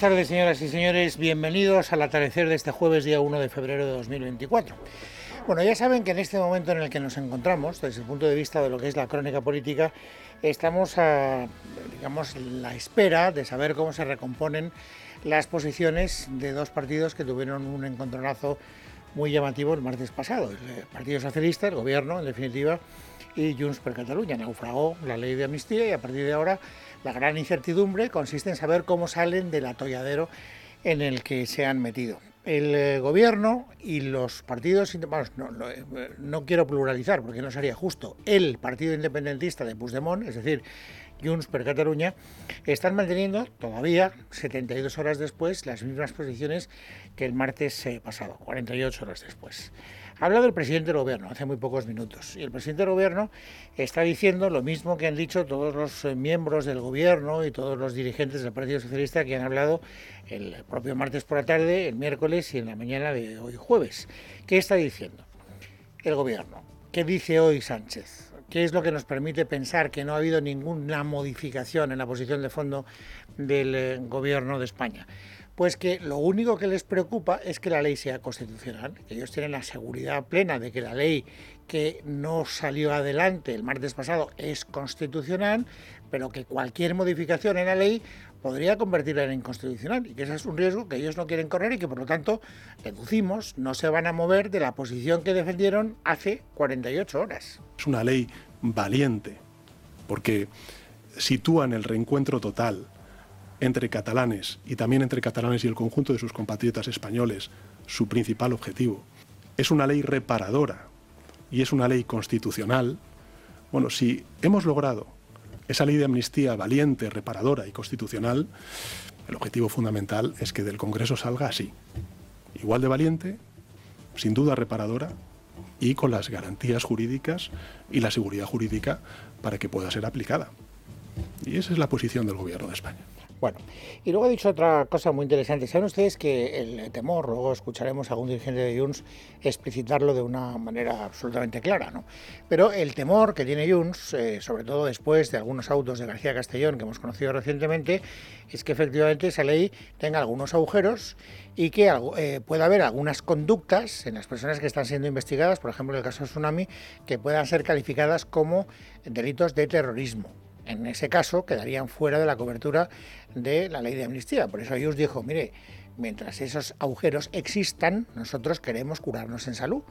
Buenas tardes, señoras y señores. Bienvenidos al atardecer de este jueves, día 1 de febrero de 2024. Bueno, ya saben que en este momento en el que nos encontramos, desde el punto de vista de lo que es la crónica política, estamos a, digamos, la espera de saber cómo se recomponen las posiciones de dos partidos que tuvieron un encontronazo muy llamativo el martes pasado. El Partido Socialista, el gobierno, en definitiva, y Junts per Catalunya. Naufragó la ley de amnistía y a partir de ahora la gran incertidumbre consiste en saber cómo salen del atolladero en el que se han metido. El eh, gobierno y los partidos, bueno, no, no, eh, no, quiero pluralizar porque no sería justo, el partido independentista de Puigdemont, es decir, Junts per Catalunya, están manteniendo todavía, 72 horas después, las mismas posiciones que el martes eh, pasado, 48 horas después. Ha hablado el presidente del gobierno hace muy pocos minutos y el presidente del gobierno está diciendo lo mismo que han dicho todos los eh, miembros del gobierno y todos los dirigentes del Partido Socialista que han hablado el propio martes por la tarde, el miércoles y en la mañana de hoy jueves. ¿Qué está diciendo el gobierno? ¿Qué dice hoy Sánchez? ¿Qué es lo que nos permite pensar que no ha habido ninguna modificación en la posición de fondo del eh, gobierno de España? Pues que lo único que les preocupa es que la ley sea constitucional. Ellos tienen la seguridad plena de que la ley que no salió adelante el martes pasado es constitucional, pero que cualquier modificación en la ley podría convertirla en inconstitucional y que ese es un riesgo que ellos no quieren correr y que por lo tanto, deducimos, no se van a mover de la posición que defendieron hace 48 horas. Es una ley valiente porque sitúa en el reencuentro total entre catalanes y también entre catalanes y el conjunto de sus compatriotas españoles su principal objetivo. Es una ley reparadora y es una ley constitucional. Bueno, si hemos logrado esa ley de amnistía valiente, reparadora y constitucional, el objetivo fundamental es que del Congreso salga así, igual de valiente, sin duda reparadora y con las garantías jurídicas y la seguridad jurídica para que pueda ser aplicada. Y esa es la posición del Gobierno de España. Bueno, y luego he dicho otra cosa muy interesante. Saben ustedes que el temor, luego escucharemos a algún dirigente de Junts explicitarlo de una manera absolutamente clara, ¿no? Pero el temor que tiene Junts, eh, sobre todo después de algunos autos de García Castellón que hemos conocido recientemente, es que efectivamente esa ley tenga algunos agujeros y que eh, pueda haber algunas conductas en las personas que están siendo investigadas, por ejemplo en el caso de Tsunami, que puedan ser calificadas como delitos de terrorismo en ese caso quedarían fuera de la cobertura de la ley de amnistía. Por eso ellos dijo, mire, mientras esos agujeros existan, nosotros queremos curarnos en salud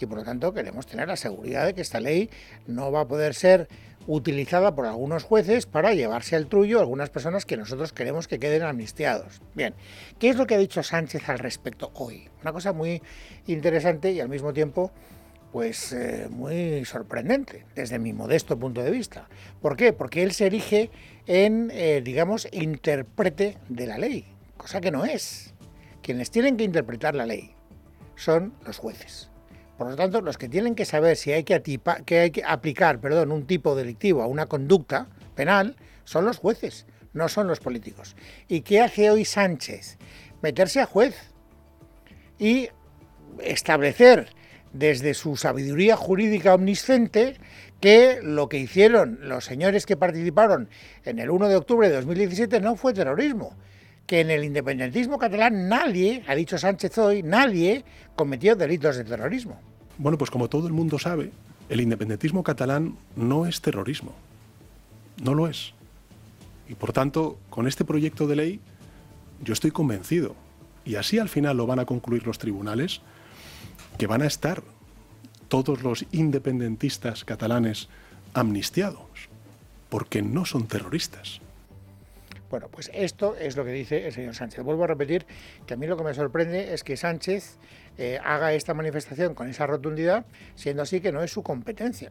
y por lo tanto queremos tener la seguridad de que esta ley no va a poder ser utilizada por algunos jueces para llevarse al trullo a algunas personas que nosotros queremos que queden amnistiados. Bien, ¿qué es lo que ha dicho Sánchez al respecto hoy? Una cosa muy interesante y al mismo tiempo pues eh, muy sorprendente desde mi modesto punto de vista. ¿Por qué? Porque él se erige en, eh, digamos, intérprete de la ley, cosa que no es. Quienes tienen que interpretar la ley son los jueces. Por lo tanto, los que tienen que saber si hay que, que, hay que aplicar perdón, un tipo delictivo a una conducta penal son los jueces, no son los políticos. ¿Y qué hace hoy Sánchez? Meterse a juez y establecer desde su sabiduría jurídica omnisciente que lo que hicieron los señores que participaron en el 1 de octubre de 2017 no fue terrorismo, que en el independentismo catalán nadie, ha dicho Sánchez hoy, nadie cometió delitos de terrorismo. Bueno, pues como todo el mundo sabe, el independentismo catalán no es terrorismo, no lo es. Y por tanto, con este proyecto de ley, yo estoy convencido, y así al final lo van a concluir los tribunales, que van a estar todos los independentistas catalanes amnistiados, porque no son terroristas. Bueno, pues esto es lo que dice el señor Sánchez. Vuelvo a repetir que a mí lo que me sorprende es que Sánchez eh, haga esta manifestación con esa rotundidad, siendo así que no es su competencia.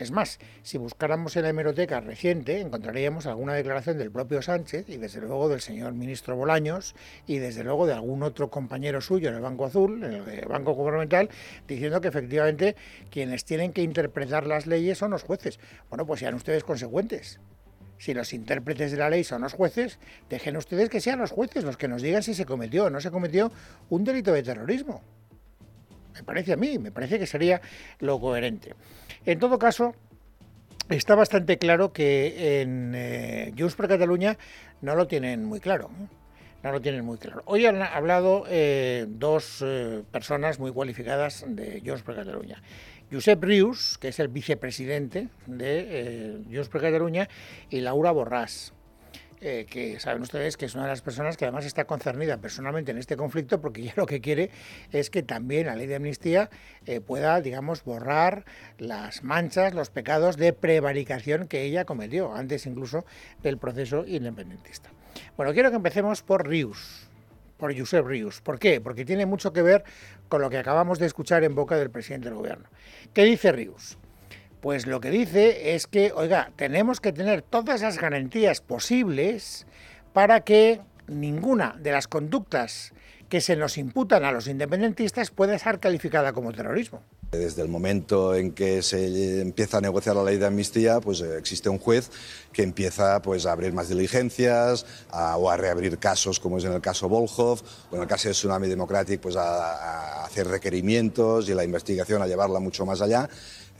Es más, si buscáramos en la hemeroteca reciente, encontraríamos alguna declaración del propio Sánchez y desde luego del señor ministro Bolaños y desde luego de algún otro compañero suyo en el Banco Azul, en el Banco Gubernamental, diciendo que efectivamente quienes tienen que interpretar las leyes son los jueces. Bueno, pues sean ustedes consecuentes. Si los intérpretes de la ley son los jueces, dejen ustedes que sean los jueces los que nos digan si se cometió o no se cometió un delito de terrorismo. Me parece a mí, me parece que sería lo coherente. En todo caso, está bastante claro que en eh, Junts per Cataluña no lo tienen muy claro. ¿eh? No lo tienen muy claro. Hoy han hablado eh, dos personas muy cualificadas de Junts per Cataluña. Josep Rius, que es el vicepresidente de Junts per Cataluña, y Laura Borràs. Que saben ustedes que es una de las personas que además está concernida personalmente en este conflicto porque ella lo que quiere es que también la ley de amnistía eh, pueda, digamos, borrar las manchas, los pecados de prevaricación que ella cometió, antes incluso del proceso independentista. Bueno, quiero que empecemos por Rius, por Josep Rius. ¿Por qué? Porque tiene mucho que ver con lo que acabamos de escuchar en boca del presidente del gobierno. ¿Qué dice Rius? Pues lo que dice es que, oiga, tenemos que tener todas las garantías posibles para que ninguna de las conductas que se nos imputan a los independentistas pueda ser calificada como terrorismo. Desde el momento en que se empieza a negociar la ley de amnistía, pues eh, existe un juez que empieza pues, a abrir más diligencias o a reabrir casos, como es en el caso Volhov, o en el caso de Tsunami Democratic, pues a hacer requerimientos y la investigación a llevarla mucho más allá.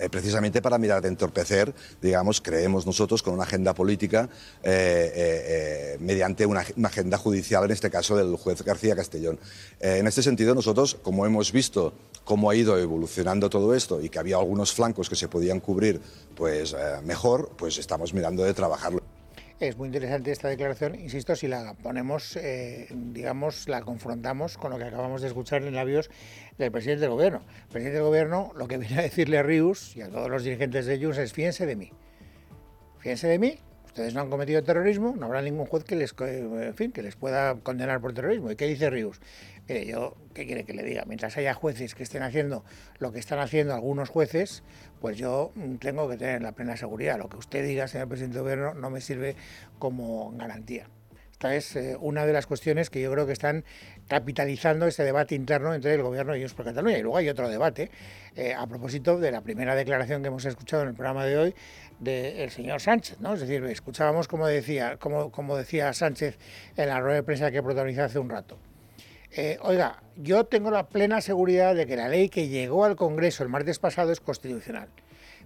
Eh, precisamente para mirar de entorpecer, digamos, creemos nosotros, con una agenda política eh, eh, mediante una, agenda judicial, en este caso del juez García Castellón. en este sentido, nosotros, como hemos visto cómo ha ido evolucionando todo esto y que había algunos flancos que se podían cubrir pues, mejor, pues estamos mirando de trabajarlo. Es muy interesante esta declaración, insisto, si la ponemos, eh, digamos, la confrontamos con lo que acabamos de escuchar en labios del presidente del gobierno. El presidente del gobierno lo que viene a decirle a Rius y a todos los dirigentes de Junts es fíjense de mí. Fíjense de mí, ustedes no han cometido terrorismo, no habrá ningún juez que les, que les pueda condenar por terrorismo. ¿Y qué dice Rius? Yo, ¿qué quiere que le diga? Mientras haya jueces que estén haciendo lo que están haciendo algunos jueces, pues yo mm, tengo que tener la plena seguridad. Lo que usted diga, señor presidente del gobierno, no me sirve como garantía. Esta es eh, una de las cuestiones que yo creo que están capitalizando este debate interno entre el gobierno y ellos por Cataluña. Y luego hay otro debate eh, a propósito de la primera declaración que hemos escuchado en el programa de hoy del señor Sánchez. ¿no? Es decir, escuchábamos como decía, como, decía Sánchez en la rueda de prensa que protagonizó hace un rato. Eh, oiga, yo tengo la plena seguridad de que la ley que llegó al Congreso el martes pasado es constitucional.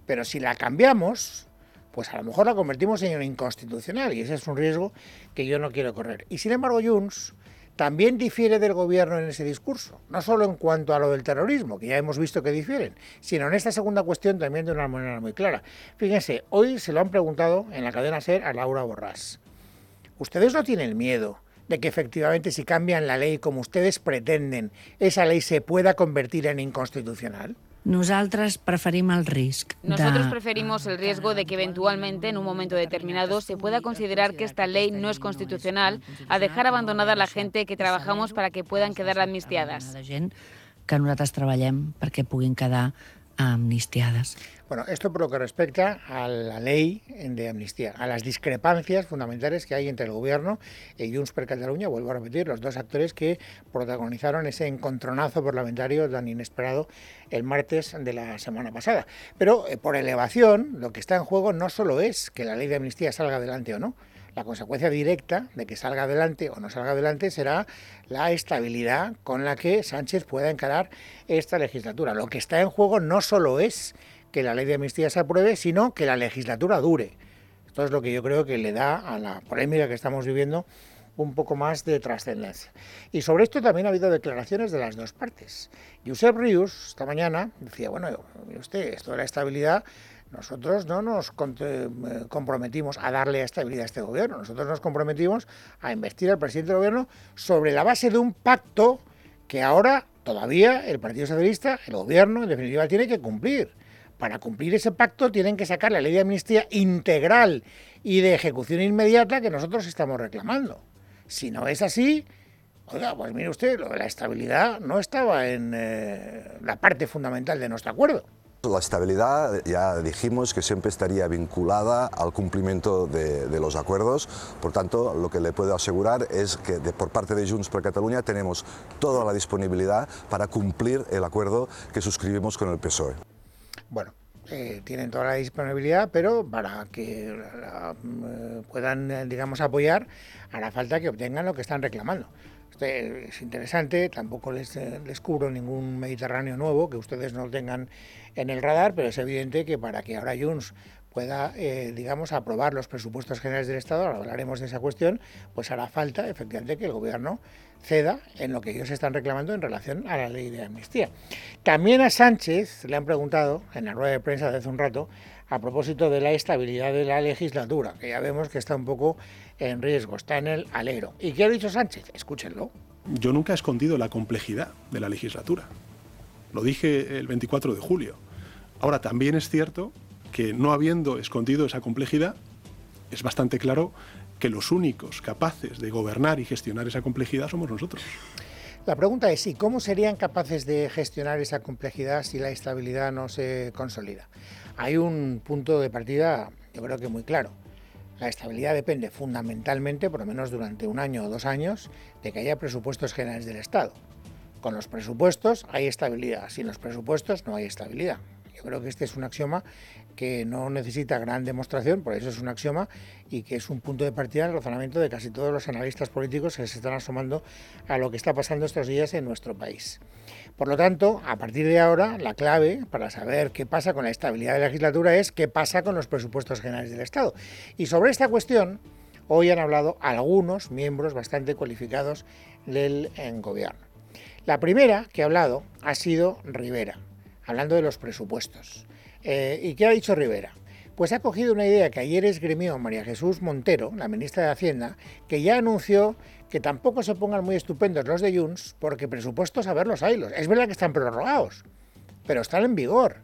Pero si la cambiamos, pues a lo mejor la convertimos en inconstitucional y ese es un riesgo que yo no quiero correr. Y sin embargo, Junts también difiere del gobierno en ese discurso, no solo en cuanto a lo del terrorismo, que ya hemos visto que difieren, sino en esta segunda cuestión también de una manera muy clara. Fíjense, hoy se lo han preguntado en la cadena SER a Laura Borrás. ¿Ustedes no tienen miedo de que efectivamente si cambian la ley como ustedes pretenden, esa ley se pueda convertir en inconstitucional? Nosotros preferimos el riesgo. Nosotros preferimos el riesgo de que eventualmente en un momento determinado se pueda considerar que esta ley no es constitucional a dejar abandonada a la gente que trabajamos para que puedan quedar amnistiadas. que nosaltres treballem perquè puguin quedar amnistiadas. Bueno, esto por lo que respecta a la ley de amnistía, a las discrepancias fundamentales que hay entre el gobierno y Junts per Catalunya, vuelvo a repetir, los dos actores que protagonizaron ese encontronazo parlamentario tan inesperado el martes de la semana pasada. Pero eh, por elevación, lo que está en juego no solo es que la ley de amnistía salga adelante o no, la consecuencia directa de que salga adelante o no salga adelante será la estabilidad con la que Sánchez pueda encarar esta legislatura. Lo que está en juego no solo es que la ley de amnistía se apruebe, sino que la legislatura dure. Esto es lo que yo creo que le da a la polémica que estamos viviendo un poco más de trascendencia. Y sobre esto también ha habido declaraciones de las dos partes. Josep Rius, esta mañana, decía, bueno, usted, esto de la estabilidad nosotros no nos eh, comprometimos a darle estabilidad a este gobierno, nosotros nos comprometimos a investir al presidente del gobierno sobre la base de un pacto que ahora todavía el Partido Socialista, el gobierno, en definitiva, tiene que cumplir. Para cumplir ese pacto tienen que sacar la ley de amnistía integral y de ejecución inmediata que nosotros estamos reclamando. Si no es así, oiga, pues mire usted, lo de la estabilidad no estaba en eh, la parte fundamental de nuestro acuerdo. La estabilidad, ya dijimos que siempre estaría vinculada al cumplimiento de, los acuerdos. Por tanto, lo que le puedo asegurar es que por parte de Junts per Catalunya tenemos toda la disponibilidad para cumplir el acuerdo que suscribimos con el PSOE. Bueno, eh, tienen toda la disponibilidad, pero para que eh, puedan, eh, digamos, apoyar, hará falta que obtengan lo que están reclamando. Este es interesante, tampoco les, les cubro ningún Mediterráneo nuevo que ustedes no tengan en el radar, pero es evidente que para que ahora Junts pueda, digamos, aprobar los presupuestos generales del Estado, ahora hablaremos de esa cuestión, pues hará falta efectivamente que el Gobierno ceda en lo que ellos están reclamando en relación a la ley de amnistía. También a Sánchez le han preguntado en la rueda de prensa de hace un rato a propósito de la estabilidad de la legislatura, que ya vemos que está un poco en riesgo, está en el alero. ¿Y qué ha dicho Sánchez? Escúchenlo. Yo nunca he escondido la complejidad de la legislatura. Lo dije el 24 de julio. Ahora, también es cierto que no habiendo escondido esa complejidad, es bastante claro que los únicos capaces de gobernar y gestionar esa complejidad somos nosotros. La pregunta es, ¿y cómo serían capaces de gestionar esa complejidad si la estabilidad no se consolida? Hay un punto de partida, yo creo que muy claro. La estabilidad depende fundamentalmente, por lo menos durante un año o dos años, de que haya presupuestos generales del Estado. Con los presupuestos hay estabilidad, sin los presupuestos no hay estabilidad. Yo creo que este es un axioma que no necesita gran demostración, por eso es un axioma, y que es un punto de partida en el razonamiento de casi todos los analistas políticos que se están asomando a lo que está pasando estos días en nuestro país. Por lo tanto, a partir de ahora, la clave para saber qué pasa con la estabilidad de la legislatura es qué pasa con los presupuestos generales del Estado. Y sobre esta cuestión, hoy han hablado algunos miembros bastante cualificados del gobierno. La primera que ha hablado ha sido Rivera, hablando de los presupuestos. Eh, ¿Y qué ha dicho Rivera? Pues ha cogido una idea que ayer esgrimió María Jesús Montero, la ministra de Hacienda, que ya anunció que tampoco se pongan muy estupendos los de Junts, porque presupuestos a ver los haylos. Es verdad que están prorrogados, pero están en vigor.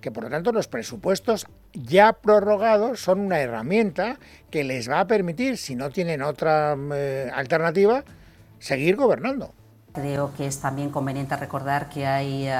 Que por lo tanto los presupuestos ya prorrogados son una herramienta que les va a permitir, si no tienen otra eh, alternativa, seguir gobernando. Creo que es también conveniente recordar que hay eh,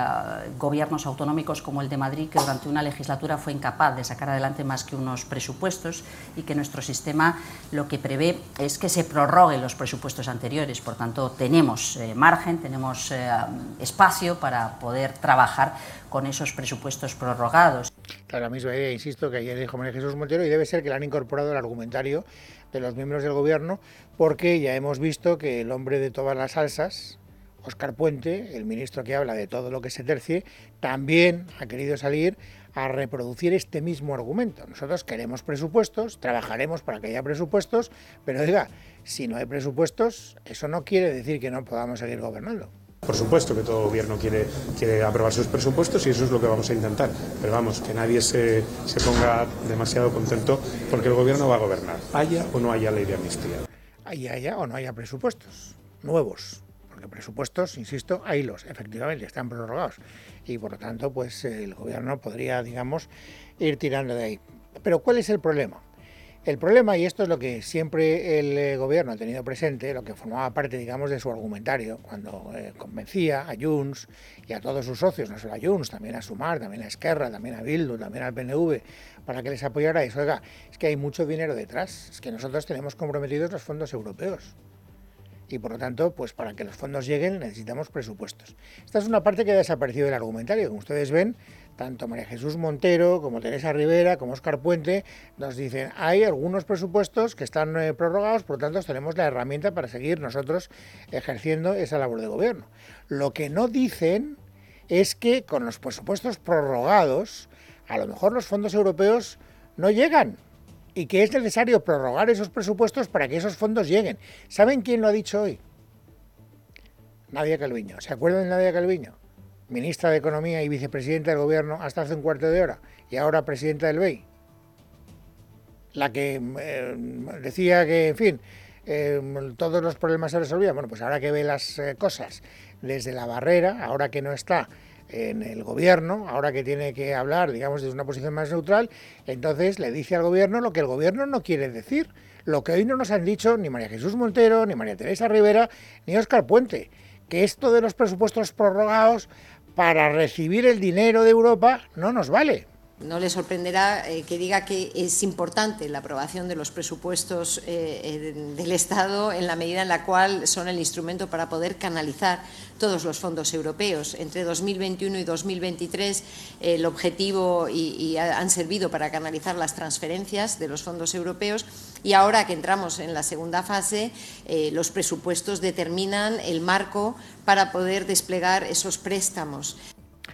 gobiernos autonómicos como el de Madrid que durante una legislatura fue incapaz de sacar adelante más que unos presupuestos y que nuestro sistema lo que prevé es que se prorroguen los presupuestos anteriores. Por tanto, tenemos eh, margen, tenemos eh, espacio para poder trabajar con esos presupuestos prorrogados. Claro, la misma idea, insisto, que ayer dijo María Jesús Montero y debe ser que le han incorporado el argumentario de los miembros del gobierno porque ya hemos visto que el hombre de todas las salsas, Oscar Puente, el ministro que habla de todo lo que se tercie, también ha querido salir a reproducir este mismo argumento. Nosotros queremos presupuestos, trabajaremos para que haya presupuestos, pero diga, si no hay presupuestos, eso no quiere decir que no podamos seguir gobernando. Por supuesto que todo gobierno quiere, quiere aprobar sus presupuestos y eso es lo que vamos a intentar. Pero vamos, que nadie se, se ponga demasiado contento porque el gobierno va a gobernar, haya o no haya ley de amnistía. Haya, haya o no haya presupuestos nuevos porque presupuestos, insisto, hay los, efectivamente, están prorrogados y por lo tanto, pues el gobierno podría, digamos, ir tirando de ahí. Pero ¿cuál es el problema? El problema, y esto es lo que siempre el eh, gobierno ha tenido presente, lo que formaba parte, digamos, de su argumentario, cuando eh, convencía a Junts y a todos sus socios, no solo a Junts, también a Sumar, también a Esquerra, también a Bildu, también al PNV, para que les apoyara, y oiga, es que hay mucho dinero detrás, es que nosotros tenemos comprometidos los fondos europeos y por lo tanto, pues para que los fondos lleguen necesitamos presupuestos. Esta es una parte que ha desaparecido del argumentario. Como ustedes ven, tanto María Jesús Montero como Teresa Rivera como Oscar Puente nos dicen hay algunos presupuestos que están eh, prorrogados, por lo tanto tenemos la herramienta para seguir nosotros ejerciendo esa labor de gobierno. Lo que no dicen es que con los presupuestos prorrogados, a lo mejor los fondos europeos no llegan y que es necesario prorrogar esos presupuestos para que esos fondos lleguen. ¿Saben quién lo ha dicho hoy? Nadia Calviño. ¿Se acuerdan de Nadia Calviño? Ministra de Economía y vicepresidenta del Gobierno hasta hace un cuarto de hora y ahora presidenta del BEI. La que eh, decía que, en fin, eh, todos los problemas se resolvían. Bueno, pues ahora que ve las eh, cosas desde la barrera, ahora que no está en el gobierno, ahora que tiene que hablar, digamos, desde una posición más neutral, entonces le dice al gobierno lo que el gobierno no quiere decir, lo que hoy no nos han dicho ni María Jesús Montero, ni María Teresa Rivera, ni Óscar Puente, que esto de los presupuestos prorrogados para recibir el dinero de Europa no nos vale. No le sorprenderá eh, que diga que es importante la aprobación de los presupuestos eh, del Estado en la medida en la cual son el instrumento para poder canalizar todos los fondos europeos. Entre 2021 y 2023 el objetivo y, han servido para canalizar las transferencias de los fondos europeos y ahora que entramos en la segunda fase eh, los presupuestos determinan el marco para poder desplegar esos préstamos.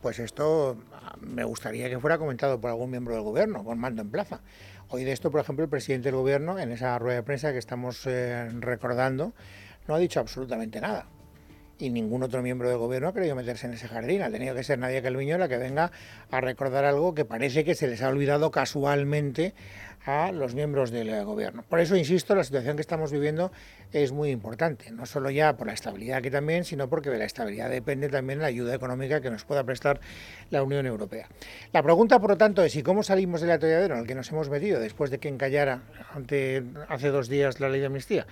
Pues esto me gustaría que fuera comentado por algún miembro del gobierno, con mando en plaza. Hoy de esto, por ejemplo, el presidente del gobierno, en esa rueda de prensa que estamos eh, recordando, no ha dicho absolutamente nada. Y ningún otro miembro del gobierno ha querido meterse en ese jardín. Ha tenido que ser Nadia Calviño la que venga a recordar algo que parece que se les ha olvidado casualmente a los miembros del gobierno. Por eso, insisto, la situación que estamos viviendo es muy importante, no solo ya por la estabilidad que también, sino porque de la estabilidad depende también la ayuda económica que nos pueda prestar la Unión Europea. La pregunta, por lo tanto, es ¿y cómo salimos del atolladero en el que nos hemos metido después de que encallara hace dos días la ley de amnistía?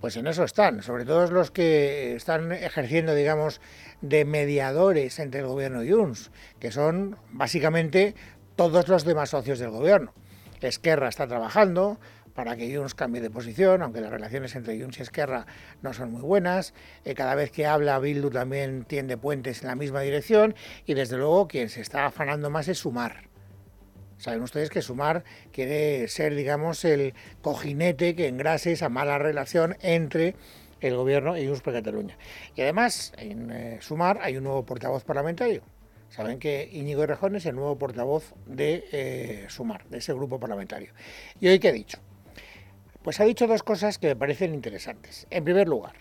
Pues en eso están, sobre todo los que están ejerciendo, digamos, de mediadores entre el gobierno y UNS, que son básicamente todos los demás socios del gobierno. Esquerra está trabajando para que Junts cambie de posición, aunque las relaciones entre Junts y Esquerra no son muy buenas. Eh, cada vez que habla Bildu también tiende puentes en la misma dirección y desde luego quien se está afanando más es Sumar. Saben ustedes que Sumar quiere ser, digamos, el cojinete que engrase esa mala relación entre el gobierno y Junts Cataluña. Y además, en eh, Sumar hay un nuevo portavoz parlamentario, Saben que Íñigo Errejón es el nuevo portavoz de eh, Sumar, de ese grupo parlamentario. ¿Y hoy qué ha dicho? Pues ha dicho dos cosas que me parecen interesantes. En primer lugar,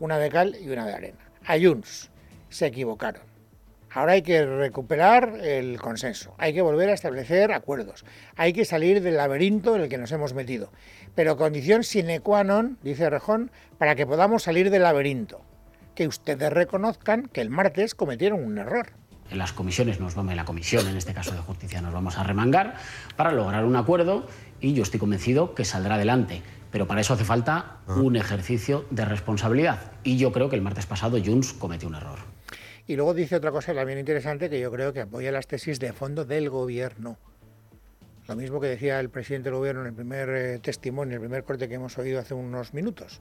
una de cal y una de arena. Ayuns se equivocaron. Ahora hay que recuperar el consenso, hay que volver a establecer acuerdos, hay que salir del laberinto en el que nos hemos metido. Pero condición sine qua non, dice Rejón, para que podamos salir del laberinto, que ustedes reconozcan que el martes cometieron un error en las comisiones nos vamos, en la comisión, en este caso de justicia, nos vamos a remangar para lograr un acuerdo y yo estoy convencido que saldrá adelante. Pero para eso hace falta ah. un ejercicio de responsabilidad. Y yo creo que el martes pasado Junts cometió un error. Y luego dice otra cosa también interesante que yo creo que apoya las tesis de fondo del gobierno. Lo mismo que decía el presidente del gobierno en el primer eh, testimonio, en el primer corte que hemos oído hace unos minutos.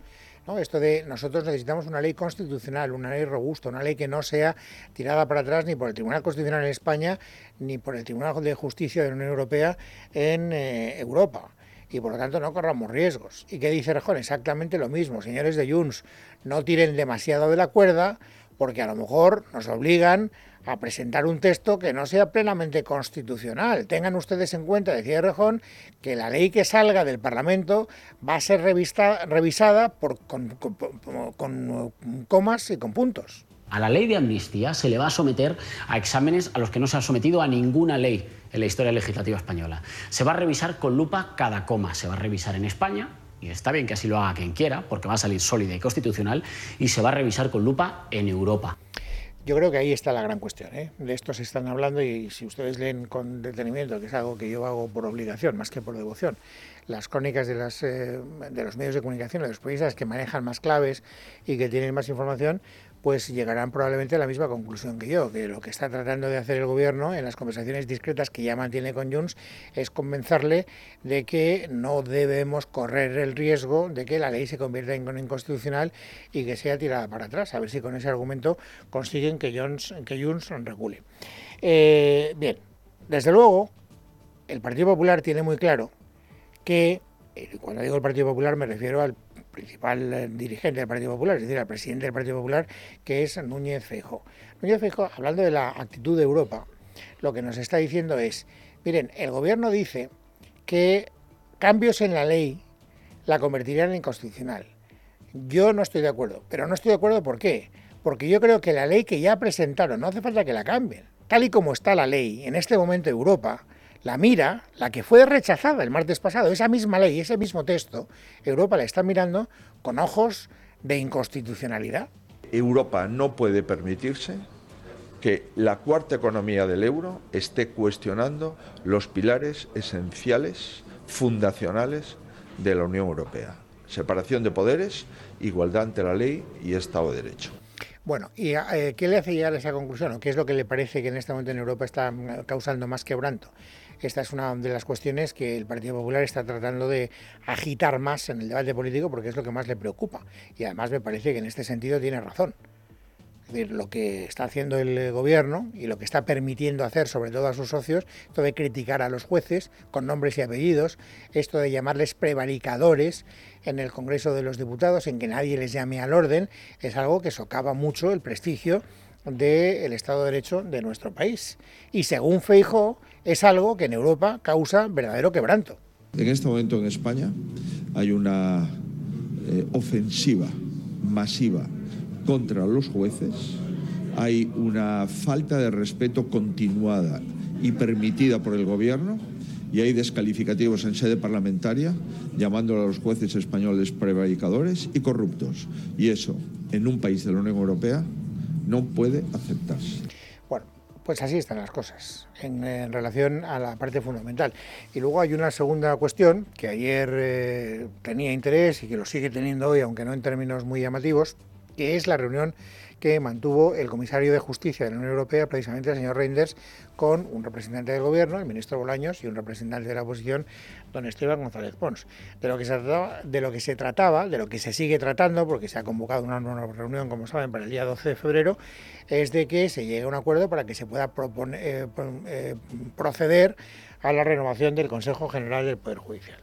Esto de nosotros necesitamos una ley constitucional, una ley robusta, una ley que no sea tirada para atrás ni por el Tribunal Constitucional en España ni por el Tribunal de Justicia de la Unión Europea en eh, Europa y por lo tanto no corramos riesgos. ¿Y qué dice Rejón? Exactamente lo mismo, señores de Junts, no tiren demasiado de la cuerda porque a lo mejor nos obligan a presentar un texto que no sea plenamente constitucional. Tengan ustedes en cuenta, decía Rejón, que la ley que salga del Parlamento va a ser revisada por, con, comas y con puntos. A la ley de amnistía se le va a someter a exámenes a los que no se ha sometido a ninguna ley en la historia legislativa española. Se va a revisar con lupa cada coma. Se va a revisar en España, y está bien que así lo haga quien quiera, porque va a salir sólida y constitucional, y se va a revisar con lupa en Europa. Yo creo que ahí está la gran cuestión. ¿eh? De esto se están hablando y si ustedes leen con detenimiento, que es algo que yo hago por obligación más que por devoción, las crónicas de, las, eh, de los medios de comunicación, de los periodistas que manejan más claves y que tienen más información, pues llegarán probablemente a la misma conclusión que yo, que lo que está tratando de hacer el gobierno en las conversaciones discretas que ya mantiene con Junts es convencerle de que no debemos correr el riesgo de que la ley se convierta en inconstitucional y que sea tirada para atrás, a ver si con ese argumento consiguen que Junts, que Junts regule. Eh, bien, desde luego, el Partido Popular tiene muy claro que, cuando digo el Partido Popular me refiero al principal eh, dirigente del Partido Popular, es decir, al presidente del Partido Popular, que es Núñez Feijóo. Núñez Feijóo, hablando de la actitud de Europa, lo que nos está diciendo es, miren, el gobierno dice que cambios en la ley la convertirían en inconstitucional. Yo no estoy de acuerdo, pero no estoy de acuerdo ¿por qué? Porque yo creo que la ley que ya presentaron, no hace falta que la cambien. Tal y como está la ley en este momento Europa, la mira, la que fue rechazada el martes pasado, esa misma ley, ese mismo texto, Europa la está mirando con ojos de inconstitucionalidad. Europa no puede permitirse que la cuarta economía del euro esté cuestionando los pilares esenciales, fundacionales de la Unión Europea. Separación de poderes, igualdad ante la ley y Estado de Derecho. Bueno, ¿y eh, qué le hace llegar a esa conclusión? ¿O qué es lo que le parece que en este momento en Europa está mm, causando más quebranto? Esta es una de las cuestiones que el Partido Popular está tratando de agitar más en el debate político porque es lo que más le preocupa. Y además me parece que en este sentido tiene razón. Es decir, lo que está haciendo el gobierno y lo que está permitiendo hacer, sobre todo a sus socios, esto de criticar a los jueces con nombres y apellidos, esto de llamarles prevaricadores en el Congreso de los Diputados, en que nadie les llame al orden, es algo que socava mucho el prestigio del Estado de Derecho de nuestro país. Y según Feijóo, es algo que en Europa causa verdadero quebranto. En este momento en España hay una eh, ofensiva masiva contra los jueces, hay una falta de respeto continuada y permitida por el gobierno y hay descalificativos en sede parlamentaria llamando a los jueces españoles prevaricadores y corruptos. Y eso, en un país de la Unión Europea, no puede aceptarse. Pues así están las cosas en, relación a la parte fundamental. Y luego hay una segunda cuestión que ayer eh, tenía interés y que lo sigue teniendo hoy, aunque no en términos muy llamativos, que es la reunión que mantuvo el comisario de Justicia de la Unión Europea, precisamente el señor Reinders, con un representante del Gobierno, el ministro Bolaños, y un representante de la oposición, don Esteban González Pons. De lo que se trataba, de lo que, se sigue tratando, porque se ha convocado una nueva reunión, como saben, para el día 12 de febrero, es de que se llegue a un acuerdo para que se pueda eh, eh, proceder a la renovación del Consejo General del Poder Judicial.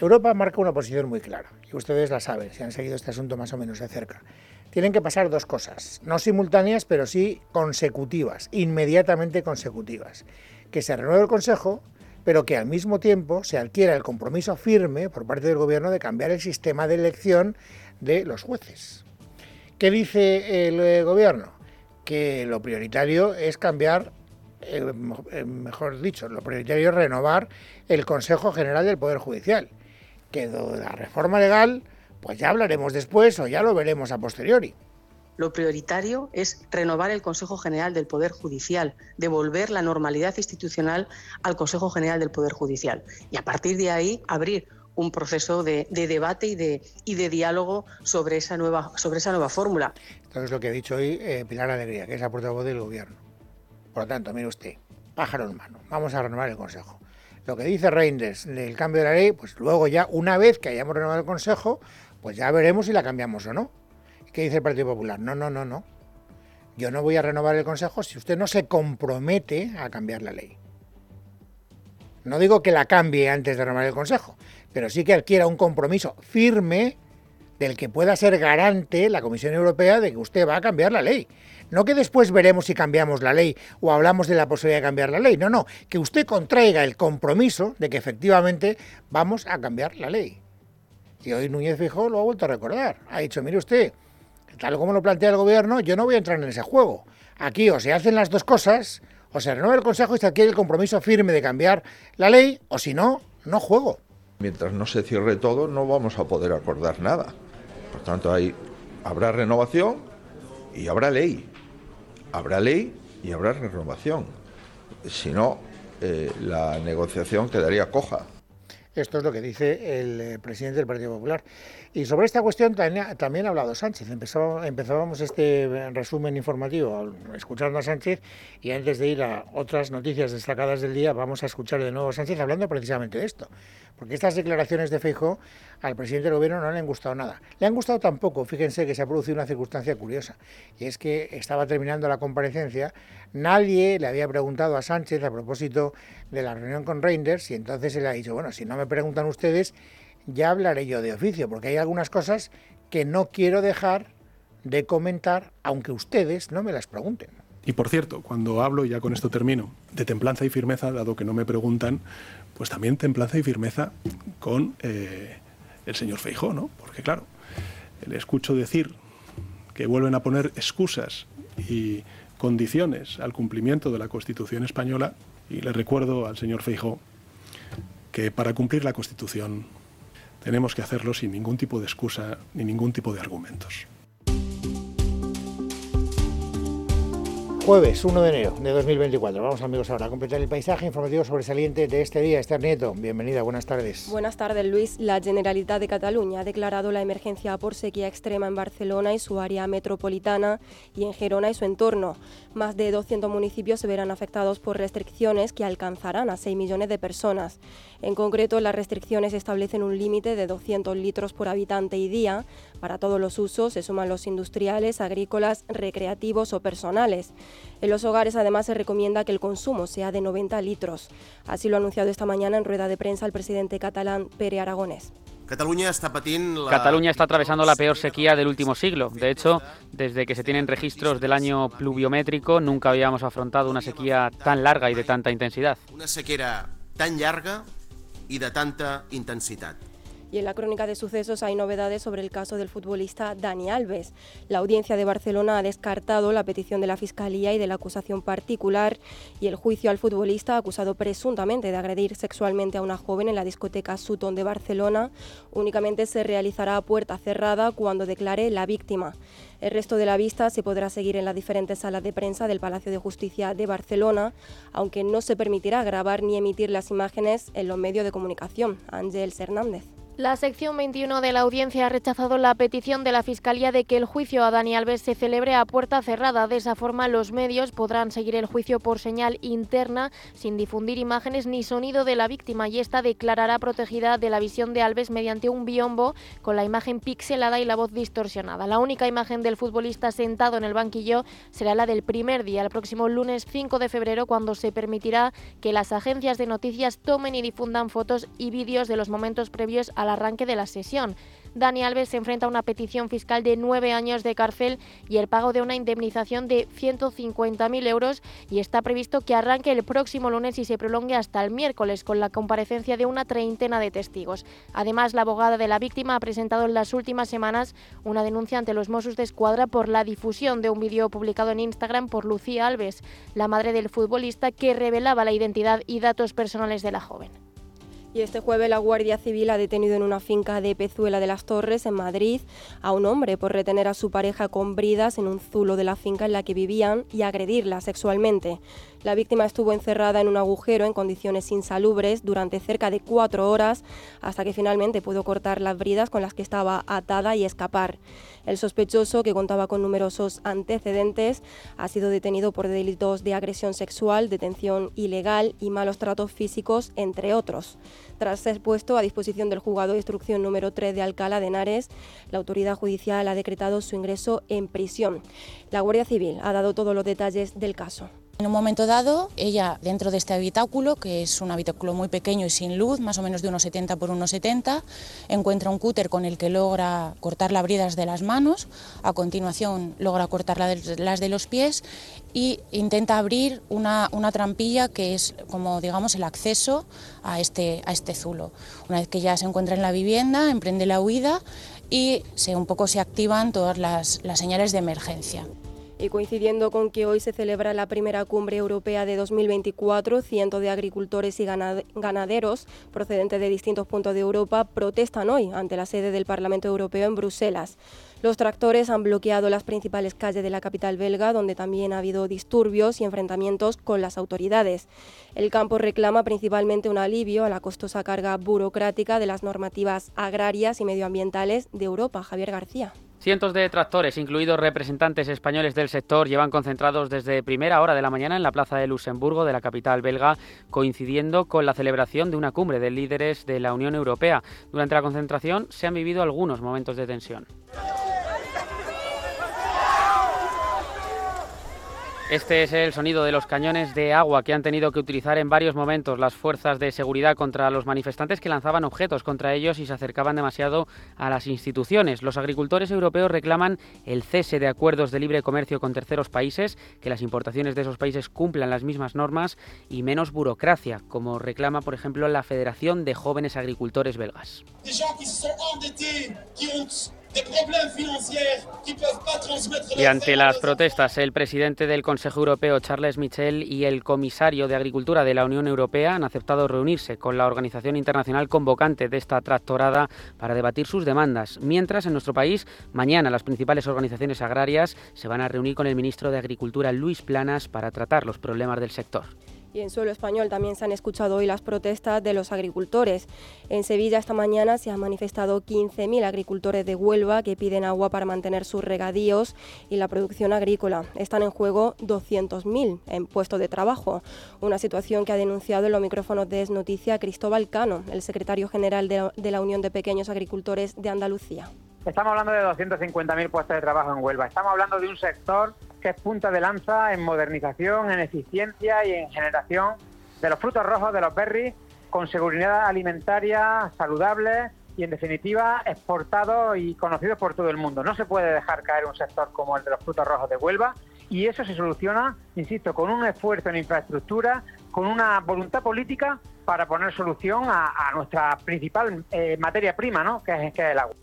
Europa marca una posición muy clara, y ustedes la saben, si han seguido este asunto más o menos de cerca tienen que pasar dos cosas, no simultáneas, pero sí consecutivas, inmediatamente consecutivas. Que se renueve el Consejo, pero que al mismo tiempo se adquiera el compromiso firme por parte del Gobierno de cambiar el sistema de elección de los jueces. ¿Qué dice el eh, Gobierno? Que lo prioritario es cambiar, eh, eh, mejor dicho, lo prioritario es renovar el Consejo General del Poder Judicial. Que la reforma legal pues ya hablaremos después o ya lo veremos a posteriori. Lo prioritario es renovar el Consejo General del Poder Judicial, devolver la normalidad institucional al Consejo General del Poder Judicial y a partir de ahí abrir un proceso de, debate y de, y de diálogo sobre esa nueva, sobre esa nueva fórmula. Esto es lo que ha dicho hoy eh, Pilar Alegría, que es la portavoz del Gobierno. Por lo tanto, mire usted, pájaro en mano, vamos a renovar el Consejo. Lo que dice Reinders del cambio de la ley, pues luego ya, una vez que hayamos renovado el Consejo, pues ya veremos si la cambiamos o no. ¿Qué dice el Partido Popular? No, no, no, no. Yo no voy a renovar el Consejo si usted no se compromete a cambiar la ley. No digo que la cambie antes de renovar el Consejo, pero sí que adquiera un compromiso firme del que pueda ser garante la Comisión Europea de que usted va a cambiar la ley. No que después veremos si cambiamos la ley o hablamos de la posibilidad de cambiar la ley. No, no, que usted contraiga el compromiso de que efectivamente vamos a cambiar la ley. Y hoy Núñez Fijó lo ha vuelto a recordar. Ha dicho, mire usted, tal como lo plantea el gobierno, yo no voy a entrar en ese juego. Aquí o se hacen las dos cosas, o se renueva el Consejo y se adquiere el compromiso firme de cambiar la ley, o si no, no juego. Mientras no se cierre todo, no vamos a poder acordar nada. Tanto, hay, habrá renovación y habrá ley habrá ley y habrá renovación. Si no, eh, la negociación quedaría coja. Esto es lo que dice el eh, presidente del Partido Popular. Y sobre esta cuestión también, ha hablado Sánchez. empezábamos este resumen informativo escuchando a Sánchez y antes de ir a otras noticias destacadas del día vamos a escuchar de nuevo a Sánchez hablando precisamente de esto. Porque estas declaraciones de Feijóo al presidente del gobierno no le han gustado nada. Le han gustado tampoco, fíjense que se ha producido una circunstancia curiosa, y es que estaba terminando la comparecencia, nadie le había preguntado a Sánchez a propósito de la reunión con Reinders, y entonces él ha dicho, bueno, si no me preguntan ustedes, ya hablaré yo de oficio, porque hay algunas cosas que no quiero dejar de comentar, aunque ustedes no me las pregunten. Y por cierto, cuando hablo, ya con esto termino, de templanza y firmeza, dado que no me preguntan, pues también templanza y firmeza con eh, el señor Feijó, ¿no? Porque claro, le escucho decir que vuelven a poner excusas y condiciones al cumplimiento de la Constitución española y le recuerdo al señor Feijó que para cumplir la Constitución tenemos que hacerlo sin ningún tipo de excusa ni ningún tipo de argumentos. Jueves 1 de enero de 2024. Vamos amigos ahora a completar el paisaje informativo sobresaliente de este día. Esther Nieto, bienvenida, buenas tardes. Buenas tardes Luis. La Generalitat de Cataluña ha declarado la emergencia por sequía extrema en Barcelona y su área metropolitana y en Gerona y su entorno. Más de 200 municipios se verán afectados por restricciones que alcanzarán a 6 millones de personas. En concreto, las restricciones establecen un límite de 200 litros por habitante y día. Para todos los usos se suman los industriales, agrícolas, recreativos o personales. En los hogares además se recomienda que el consumo sea de 90 litros. Así lo ha anunciado esta mañana en rueda de prensa el presidente catalán Pere Aragonés. Cataluña está, Cataluña está atravesando la peor sequía del último siglo. De hecho, desde que se tienen registros del año pluviométrico, nunca habíamos afrontado una sequía tan larga y de tanta intensidad. Una sequera tan larga y de tanta intensidad. Y en la crónica de sucesos hay novedades sobre el caso del futbolista Dani Alves. La audiencia de Barcelona ha descartado la petición de la Fiscalía y de la acusación particular y el juicio al futbolista acusado presuntamente de agredir sexualmente a una joven en la discoteca Sutton de Barcelona únicamente se realizará a puerta cerrada cuando declare la víctima. El resto de la vista se podrá seguir en las diferentes salas de prensa del Palacio de Justicia de Barcelona, aunque no se permitirá grabar ni emitir las imágenes en los medios de comunicación. Ángel Hernández. La sección 21 de la audiencia ha rechazado la petición de la Fiscalía de que el juicio a Dani Alves se celebre a puerta cerrada. De esa forma, los medios podrán seguir el juicio por señal interna sin difundir imágenes ni sonido de la víctima y esta declarará protegida de la visión de Alves mediante un biombo con la imagen pixelada y la voz distorsionada. La única imagen del futbolista sentado en el banquillo será la del primer día, el próximo lunes 5 de febrero, cuando se permitirá que las agencias de noticias tomen y difundan fotos y vídeos de los momentos previos a al arranque de la sesión. Dani Alves se enfrenta a una petición fiscal de nueve años de cárcel y el pago de una indemnización de 150.000 euros y está previsto que arranque el próximo lunes y se prolongue hasta el miércoles con la comparecencia de una treintena de testigos. Además, la abogada de la víctima ha presentado en las últimas semanas una denuncia ante los Mossos de Escuadra por la difusión de un vídeo publicado en Instagram por Lucía Alves, la madre del futbolista que revelaba la identidad y datos personales de la joven. Y este jueves la Guardia Civil ha detenido en una finca de Pezuela de las Torres, en Madrid, a un hombre por retener a su pareja con bridas en un zulo de la finca en la que vivían y agredirla sexualmente. La víctima estuvo encerrada en un agujero en condiciones insalubres durante cerca de cuatro horas hasta que finalmente pudo cortar las bridas con las que estaba atada y escapar. El sospechoso, que contaba con numerosos antecedentes, ha sido detenido por delitos de agresión sexual, detención ilegal y malos tratos físicos, entre otros. Tras ser puesto a disposición del juzgado de instrucción número 3 de Alcalá de Henares, la autoridad judicial ha decretado su ingreso en prisión. La Guardia Civil ha dado todos los detalles del caso. En un momento dado, ella dentro de este habitáculo, que es un habitáculo muy pequeño y sin luz, más o menos de unos 70 por unos 70, encuentra un cúter con el que logra cortar las bridas de las manos, a continuación logra cortar las de los pies y intenta abrir una, trampilla que es como digamos el acceso a este, a este zulo. Una vez que ya se encuentra en la vivienda, emprende la huida y se, un poco se activan todas las señales de emergencia. Y coincidiendo con que hoy se celebra la primera cumbre europea de 2024, cientos de agricultores y ganaderos procedentes de distintos puntos de Europa protestan hoy ante la sede del Parlamento Europeo en Bruselas. Los tractores han bloqueado las principales calles de la capital belga, donde también ha habido disturbios y enfrentamientos con las autoridades. El campo reclama principalmente un alivio a la costosa carga burocrática de las normativas agrarias y medioambientales de Europa. Javier García. Cientos de tractores, incluidos representantes españoles del sector, llevan concentrados desde primera hora de la mañana en la Plaza de Luxemburgo de la capital belga, coincidiendo con la celebración de una cumbre de líderes de la Unión Europea. Durante la concentración se han vivido algunos momentos de tensión. Este es el sonido de los cañones de agua que han tenido que utilizar en varios momentos las fuerzas de seguridad contra los manifestantes que lanzaban objetos contra ellos y se acercaban demasiado a las instituciones. Los agricultores europeos reclaman el cese de acuerdos de libre comercio con terceros países, que las importaciones de esos países cumplan las mismas normas y menos burocracia, como reclama, por ejemplo, la Federación de Jóvenes Agricultores Belgas. Y ante las protestas, el presidente del Consejo Europeo, Charles Michel, y el comisario de Agricultura de la Unión Europea han aceptado reunirse con la organización internacional convocante de esta tractorada para debatir sus demandas. Mientras, en nuestro país, mañana las principales organizaciones agrarias se van a reunir con el ministro de Agricultura, Luis Planas, para tratar los problemas del sector. Y en suelo español también se han escuchado hoy las protestas de los agricultores. En Sevilla esta mañana se han manifestado 15.000 agricultores de Huelva que piden agua para mantener sus regadíos y la producción agrícola. Están en juego 200.000 en puestos de trabajo, una situación que ha denunciado en los micrófonos de Es Noticia Cristóbal Cano, el secretario general de la Unión de Pequeños Agricultores de Andalucía. Estamos hablando de 250.000 puestos de trabajo en Huelva. Estamos hablando de un sector que es punta de lanza en modernización, en eficiencia y en generación de los frutos rojos de los berries con seguridad alimentaria saludable y en definitiva exportados y conocidos por todo el mundo. No se puede dejar caer un sector como el de los frutos rojos de Huelva y eso se soluciona, insisto, con un esfuerzo en infraestructura, con una voluntad política para poner solución a, nuestra principal eh, materia prima, ¿no? que es el agua.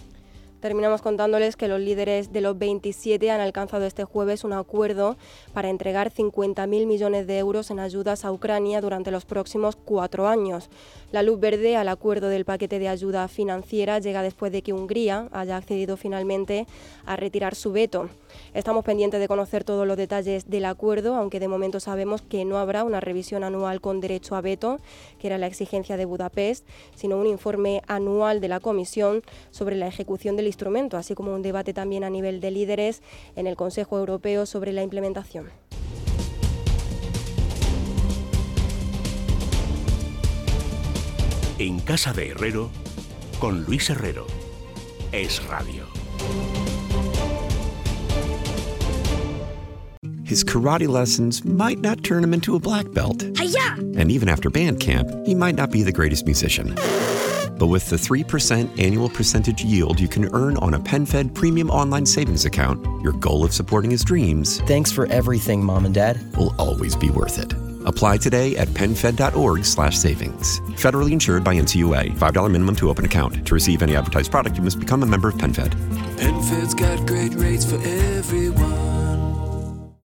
Terminamos contándoles que los líderes de los 27 han alcanzado este jueves un acuerdo para entregar 50.000 millones de euros en ayudas a Ucrania durante los próximos cuatro años. La luz verde al acuerdo del paquete de ayuda financiera llega después de que Hungría haya accedido finalmente a retirar su veto. Estamos pendientes de conocer todos los detalles del acuerdo, aunque de momento sabemos que no habrá una revisión anual con derecho a veto, que era la exigencia de Budapest, sino un informe anual de la Comisión sobre la ejecución del instrumento, así como un debate también a nivel de líderes en el Consejo Europeo sobre la implementación. En Casa de Herrero, con Luis Herrero. Es Radio. His karate lessons might not turn him into a black belt. Hi-ya! And even after band camp, he might not be the greatest musician. But with the 3% annual percentage yield you can earn on a PenFed premium online savings account, your goal of supporting his dreams. Thanks for everything, Mom and Dad. Will always be worth it. Apply today at PenFed.org slash savings. Federally insured by NCUA. $5 minimum to open account. To receive any advertised product, you must become a member of PenFed. PenFed's got great rates for everyone.